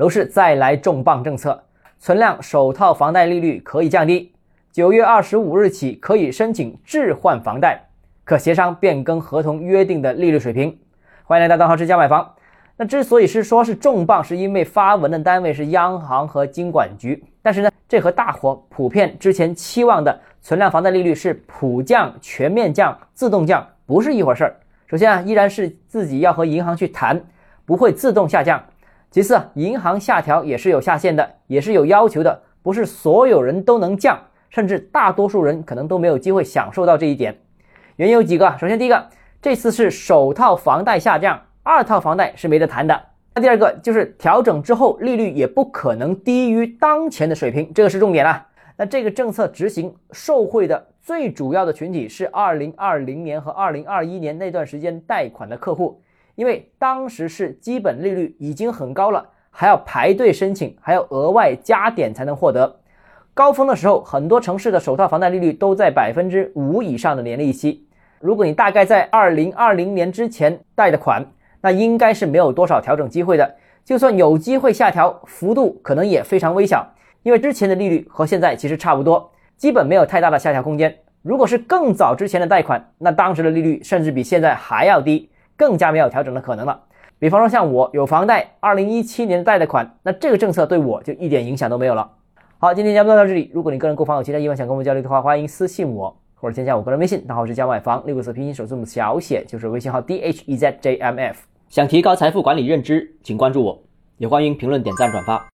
楼市再来重磅政策，存量首套房贷利率可以降低，九月二十五日起可以申请置换房贷，可协商变更合同约定的利率水平。欢迎来到大号之家买房。那之所以是说是重磅，是因为发文的单位是央行和金管局，但是呢，这和大伙普遍之前期望的存量房贷利率是普降、全面降、自动降不是一回事儿。首先啊，依然是自己要和银行去谈，不会自动下降。其次啊，银行下调也是有下限的，也是有要求的，不是所有人都能降，甚至大多数人可能都没有机会享受到这一点。原因有几个，首先第一个，这次是首套房贷下降。二套房贷是没得谈的。那第二个就是调整之后，利率也不可能低于当前的水平，这个是重点啊。那这个政策执行受惠的最主要的群体是二零二零年和二零二一年那段时间贷款的客户，因为当时是基本利率已经很高了，还要排队申请，还要额外加点才能获得。高峰的时候，很多城市的首套房贷利率都在百分之五以上的年利息。如果你大概在二零二零年之前贷的款，那应该是没有多少调整机会的，就算有机会下调，幅度可能也非常微小，因为之前的利率和现在其实差不多，基本没有太大的下调空间。如果是更早之前的贷款，那当时的利率甚至比现在还要低，更加没有调整的可能了。比方说像我有房贷，二零一七年贷的款，那这个政策对我就一点影响都没有了。好，今天节目到这里，如果你个人购房有其他疑问想跟我们交流的话，欢迎私信我或者添加我个人微信，账号是加买房六个字拼音首字母小写，就是微信号 d h e z j m f。想提高财富管理认知，请关注我，也欢迎评论、点赞、转发。